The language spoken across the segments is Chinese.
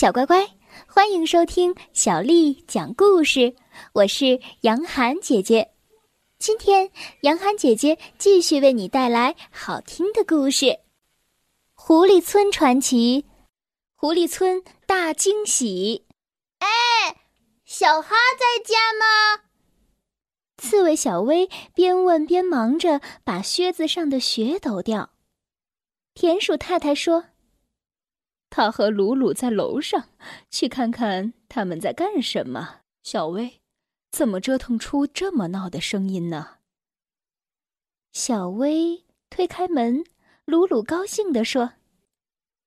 小乖乖，欢迎收听小丽讲故事。我是杨涵姐姐，今天杨涵姐姐继续为你带来好听的故事《狐狸村传奇》。狐狸村大惊喜！哎，小哈在家吗？刺猬小薇边问边忙着把靴子上的雪抖掉。田鼠太太说。他和鲁鲁在楼上，去看看他们在干什么。小薇，怎么折腾出这么闹的声音呢？小薇推开门，鲁鲁高兴地说：“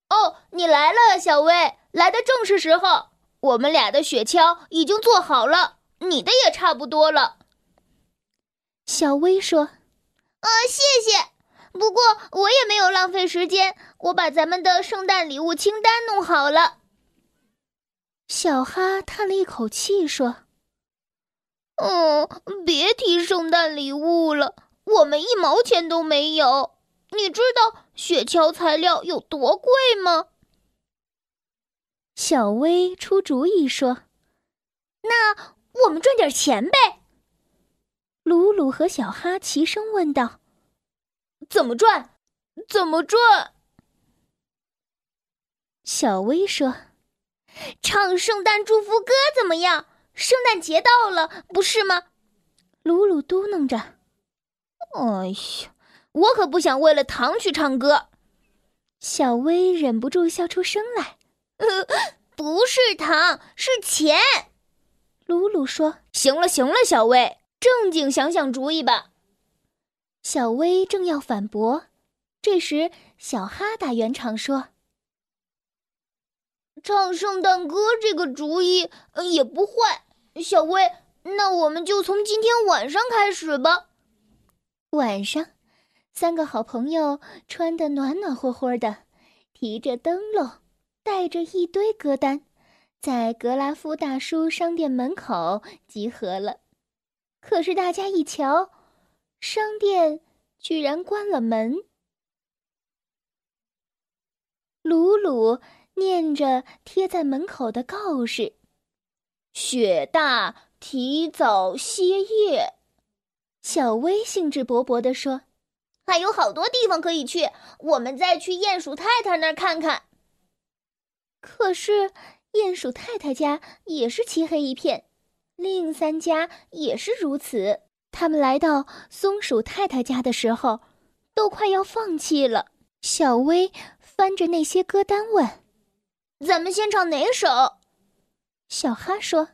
哦，你来了，小薇，来的正是时候。我们俩的雪橇已经做好了，你的也差不多了。”小薇说：“呃，谢谢。”不过我也没有浪费时间，我把咱们的圣诞礼物清单弄好了。小哈叹了一口气说：“嗯，别提圣诞礼物了，我们一毛钱都没有。你知道雪橇材料有多贵吗？”小薇出主意说：“那我们赚点钱呗。”鲁鲁和小哈齐声问道。怎么赚？怎么赚？小薇说：“唱圣诞祝福歌怎么样？圣诞节到了，不是吗？”鲁鲁嘟囔着：“哎呀，我可不想为了糖去唱歌。”小薇忍不住笑出声来：“呃 不是糖，是钱。”鲁鲁说：“行了，行了，小薇，正经想想主意吧。”小薇正要反驳，这时小哈打圆场说：“唱圣诞歌这个主意也不坏。”小薇，那我们就从今天晚上开始吧。晚上，三个好朋友穿得暖暖和和的，提着灯笼，带着一堆歌单，在格拉夫大叔商店门口集合了。可是大家一瞧。商店居然关了门。鲁鲁念着贴在门口的告示：“雪大，提早歇业。”小薇兴致勃勃地说：“还有好多地方可以去，我们再去鼹鼠太太那儿看看。”可是鼹鼠太太家也是漆黑一片，另三家也是如此。他们来到松鼠太太家的时候，都快要放弃了。小薇翻着那些歌单问：“咱们先唱哪首？”小哈说：“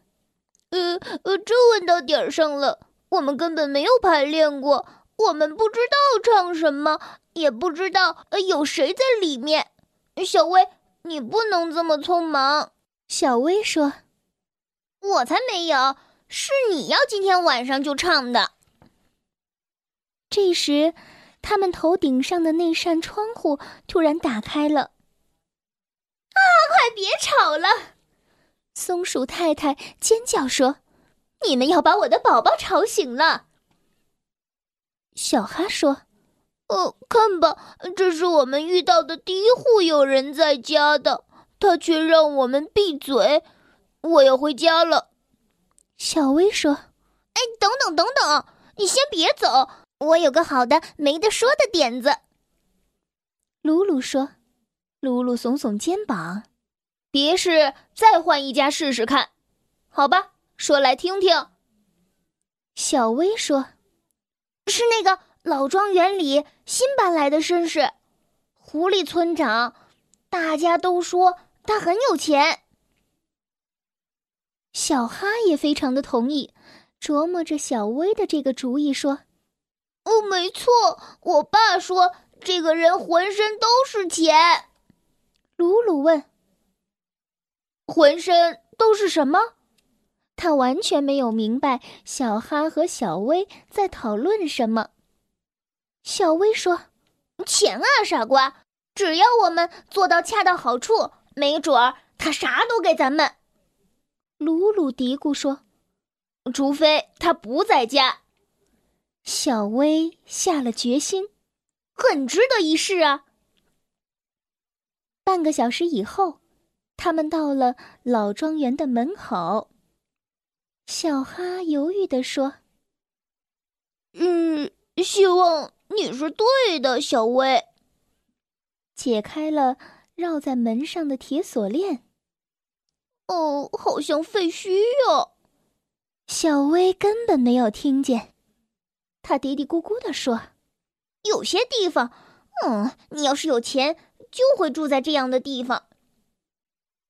呃呃，这问到点儿上了。我们根本没有排练过，我们不知道唱什么，也不知道有谁在里面。小薇，你不能这么匆忙。”小薇说：“我才没有。”是你要今天晚上就唱的。这时，他们头顶上的那扇窗户突然打开了。啊！快别吵了！松鼠太太尖叫说：“你们要把我的宝宝吵醒了。”小哈说：“哦，看吧，这是我们遇到的第一户有人在家的，他却让我们闭嘴。我要回家了。”小薇说：“哎，等等等等，你先别走，我有个好的没得说的点子。”鲁鲁说：“鲁鲁耸耸肩膀，别是再换一家试试看？好吧，说来听听。”小薇说：“是那个老庄园里新搬来的绅士，狐狸村长，大家都说他很有钱。”小哈也非常的同意，琢磨着小薇的这个主意，说：“哦，没错，我爸说这个人浑身都是钱。”鲁鲁问：“浑身都是什么？”他完全没有明白小哈和小薇在讨论什么。小薇说：“钱啊，傻瓜！只要我们做到恰到好处，没准儿他啥都给咱们。”鲁鲁嘀咕说：“除非他不在家。”小薇下了决心，很值得一试啊。半个小时以后，他们到了老庄园的门口。小哈犹豫地说：“嗯，希望你是对的，小薇。”解开了绕在门上的铁锁链。哦，好像废墟哟。小薇根本没有听见，他嘀嘀咕咕地说：“有些地方，嗯，你要是有钱，就会住在这样的地方。”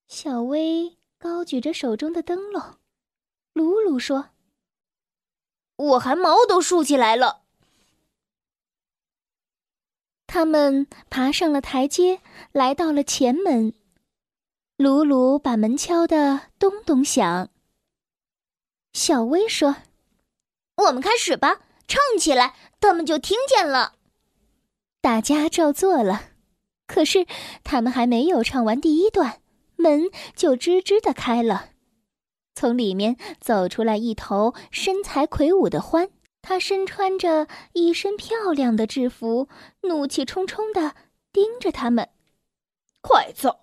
小薇高举着手中的灯笼。鲁鲁说：“我还毛都竖起来了。”他们爬上了台阶，来到了前门。鲁鲁把门敲得咚咚响。小薇说：“我们开始吧，唱起来，他们就听见了。”大家照做了。可是他们还没有唱完第一段，门就吱吱的开了。从里面走出来一头身材魁梧的獾，他身穿着一身漂亮的制服，怒气冲冲的盯着他们。快走！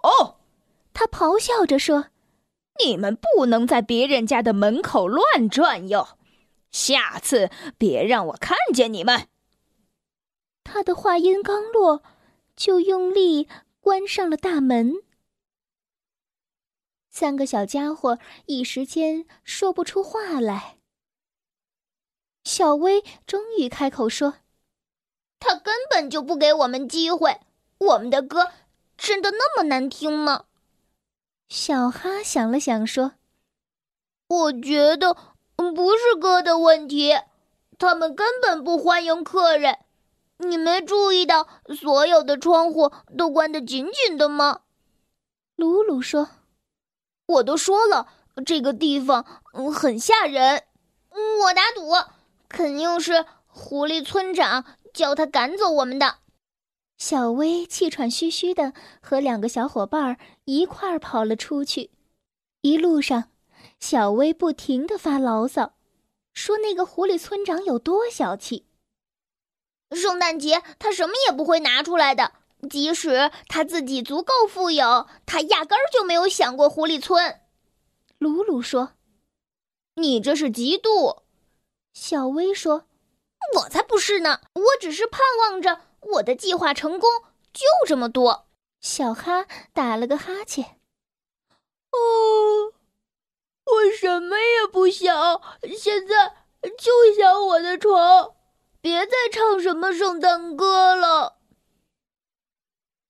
他咆哮着说：“你们不能在别人家的门口乱转悠，下次别让我看见你们。”他的话音刚落，就用力关上了大门。三个小家伙一时间说不出话来。小薇终于开口说：“他根本就不给我们机会。我们的歌真的那么难听吗？”小哈想了想说：“我觉得不是哥的问题，他们根本不欢迎客人。你没注意到所有的窗户都关得紧紧的吗？”鲁鲁说。我都说了，这个地方嗯很吓人。我打赌，肯定是狐狸村长叫他赶走我们的。小薇气喘吁吁的和两个小伙伴一块儿跑了出去。一路上，小薇不停的发牢骚，说那个狐狸村长有多小气。圣诞节他什么也不会拿出来的。即使他自己足够富有，他压根儿就没有想过狐狸村。鲁鲁说：“你这是嫉妒。”小薇说：“我才不是呢！我只是盼望着我的计划成功，就这么多。”小哈打了个哈欠：“哦，我什么也不想，现在就想我的床。别再唱什么圣诞歌了。”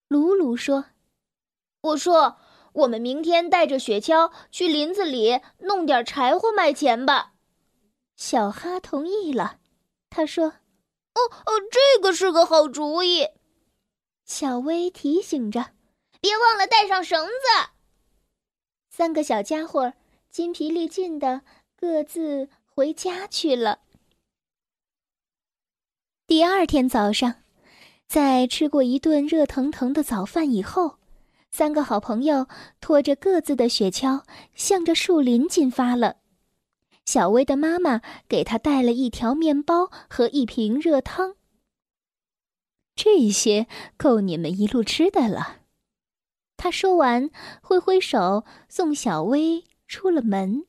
鲁鲁说：“我说，我们明天带着雪橇去林子里弄点柴火卖钱吧。”小哈同意了。他说：“哦哦，这个是个好主意。”小薇提醒着：“别忘了带上绳子。”三个小家伙筋疲力尽的各自回家去了。第二天早上。在吃过一顿热腾腾的早饭以后，三个好朋友拖着各自的雪橇，向着树林进发了。小薇的妈妈给她带了一条面包和一瓶热汤。这些够你们一路吃的了。他说完，挥挥手送小薇出了门。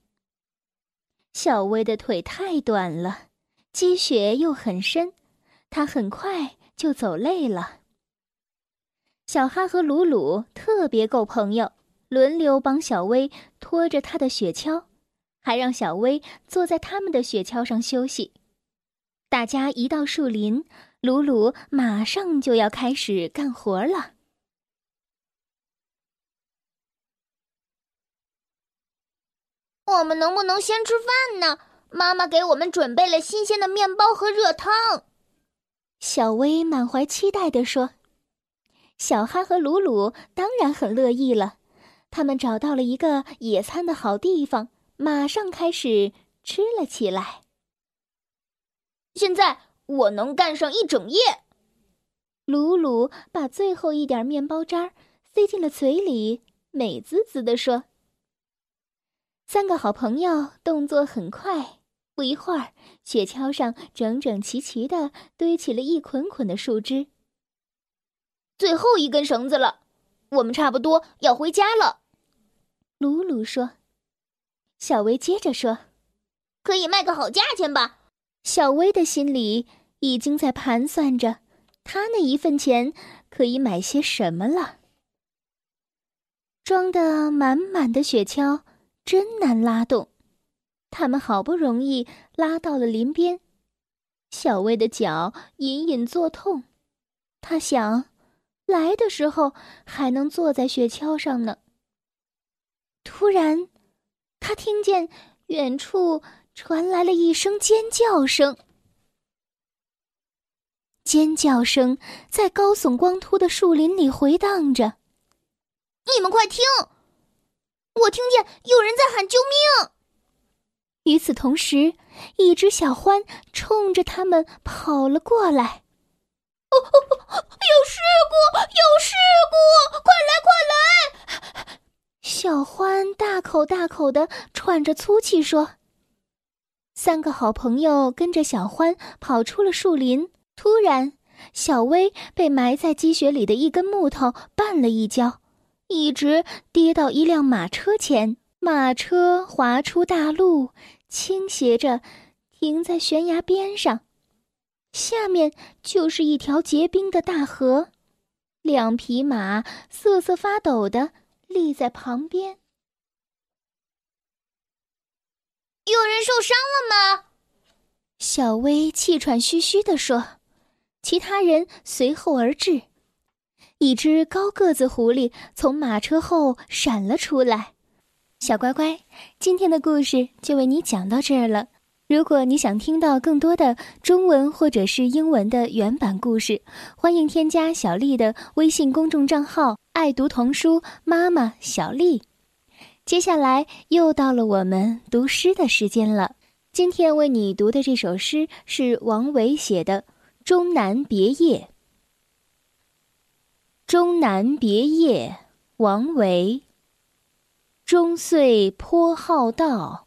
小薇的腿太短了，积雪又很深，她很快。就走累了。小哈和鲁鲁特别够朋友，轮流帮小薇拖着她的雪橇，还让小薇坐在他们的雪橇上休息。大家一到树林，鲁鲁马上就要开始干活了。我们能不能先吃饭呢？妈妈给我们准备了新鲜的面包和热汤。小薇满怀期待地说：“小哈和鲁鲁当然很乐意了。他们找到了一个野餐的好地方，马上开始吃了起来。现在我能干上一整夜。”鲁鲁把最后一点面包渣塞进了嘴里，美滋滋地说：“三个好朋友动作很快。”不一会儿，雪橇上整整齐齐的堆起了一捆捆的树枝。最后一根绳子了，我们差不多要回家了。鲁鲁说。小薇接着说：“可以卖个好价钱吧？”小薇的心里已经在盘算着，她那一份钱可以买些什么了。装得满满的雪橇真难拉动，他们好不容易拉到了林边，小薇的脚隐隐作痛。她想，来的时候还能坐在雪橇上呢。突然。他听见远处传来了一声尖叫声，尖叫声在高耸光秃的树林里回荡着。你们快听，我听见有人在喊救命！与此同时，一只小獾冲着他们跑了过来。哦哦哦！有事故！有事故！快来，快来！小欢大口大口的喘着粗气说：“三个好朋友跟着小欢跑出了树林。突然，小薇被埋在积雪里的一根木头绊了一跤，一直跌到一辆马车前。马车滑出大路，倾斜着停在悬崖边上，下面就是一条结冰的大河。两匹马瑟瑟发抖的。”立在旁边。有人受伤了吗？小薇气喘吁吁地说。其他人随后而至。一只高个子狐狸从马车后闪了出来。小乖乖，今天的故事就为你讲到这儿了。如果你想听到更多的中文或者是英文的原版故事，欢迎添加小丽的微信公众账号。爱读童书，妈妈小丽。接下来又到了我们读诗的时间了。今天为你读的这首诗是王维写的《终南别业》。《终南别业》王维。终岁颇好道，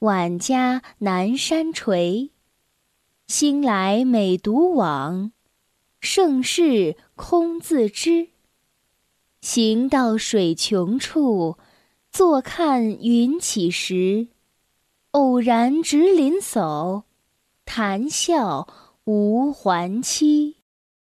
晚家南山陲。兴来每独往，盛世空自知。行到水穷处，坐看云起时。偶然值林叟，谈笑无还期。